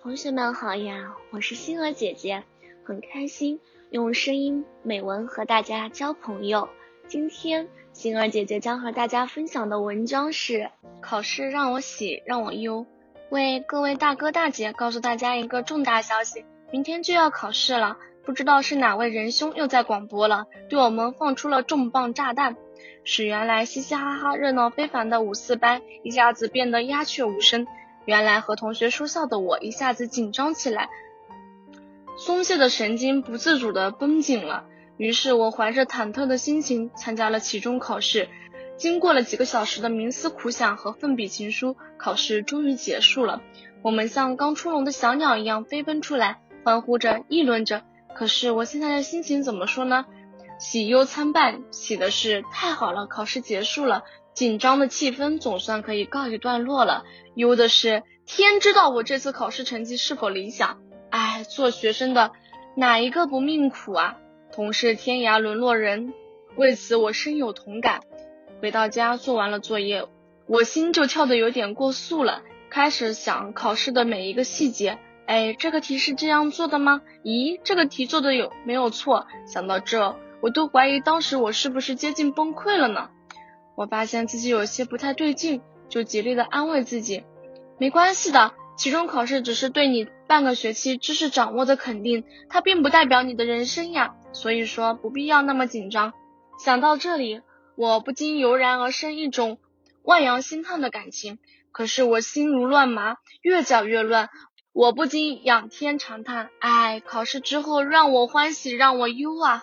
同学们好呀，我是星儿姐姐，很开心用声音美文和大家交朋友。今天星儿姐姐将和大家分享的文章是：考试让我喜，让我忧。为各位大哥大姐告诉大家一个重大消息，明天就要考试了，不知道是哪位仁兄又在广播了，对我们放出了重磅炸弹，使原来嘻嘻哈哈、热闹非凡的五四班一下子变得鸦雀无声。原来和同学说笑的我一下子紧张起来，松懈的神经不自主的绷紧了。于是我怀着忐忑的心情参加了期中考试。经过了几个小时的冥思苦想和奋笔情书，考试终于结束了。我们像刚出笼的小鸟一样飞奔出来，欢呼着，议论着。可是我现在的心情怎么说呢？喜忧参半。喜的是太好了，考试结束了。紧张的气氛总算可以告一段落了。忧的是，天知道我这次考试成绩是否理想。哎，做学生的哪一个不命苦啊？同是天涯沦落人，为此我深有同感。回到家做完了作业，我心就跳得有点过速了，开始想考试的每一个细节。哎，这个题是这样做的吗？咦，这个题做的有没有错？想到这，我都怀疑当时我是不是接近崩溃了呢？我发现自己有些不太对劲，就极力的安慰自己，没关系的，期中考试只是对你半个学期知识掌握的肯定，它并不代表你的人生呀，所以说不必要那么紧张。想到这里，我不禁油然而生一种万洋心叹的感情，可是我心如乱麻，越搅越乱，我不禁仰天长叹，唉，考试之后让我欢喜让我忧啊。